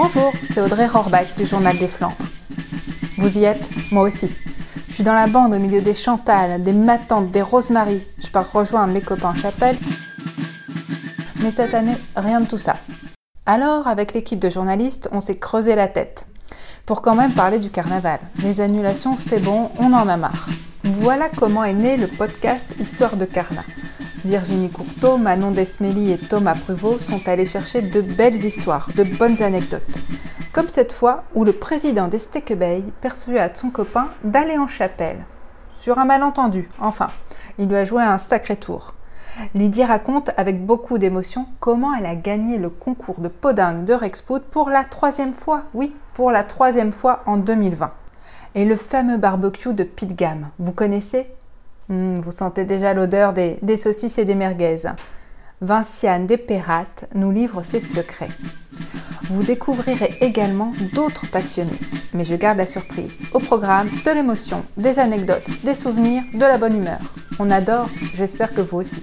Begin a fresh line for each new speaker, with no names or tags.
Bonjour, c'est Audrey Rohrbach du Journal des Flandres. Vous y êtes? Moi aussi. Je suis dans la bande au milieu des Chantal, des Matantes, des Rosemary. Je pars rejoindre les copains chapelle. Mais cette année, rien de tout ça. Alors, avec l'équipe de journalistes, on s'est creusé la tête. Pour quand même parler du carnaval. Les annulations, c'est bon, on en a marre. Voilà comment est né le podcast Histoire de Carna. Virginie Courteau, Manon Desmély et Thomas Pruvot sont allés chercher de belles histoires, de bonnes anecdotes. Comme cette fois où le président des Stekebeil persuade son copain d'aller en chapelle. Sur un malentendu, enfin. Il lui a joué un sacré tour. Lydie raconte avec beaucoup d'émotion comment elle a gagné le concours de podingue de Rexpout pour la troisième fois, oui, pour la troisième fois en 2020. Et le fameux barbecue de Pitgam, vous connaissez Hmm, vous sentez déjà l'odeur des, saucisses et des merguez. Vinciane Desperrates nous livre ses secrets. Vous découvrirez également d'autres passionnés, mais je garde la surprise. Au programme, de l'émotion, des anecdotes, des souvenirs, de la bonne humeur. On adore, j'espère que vous aussi.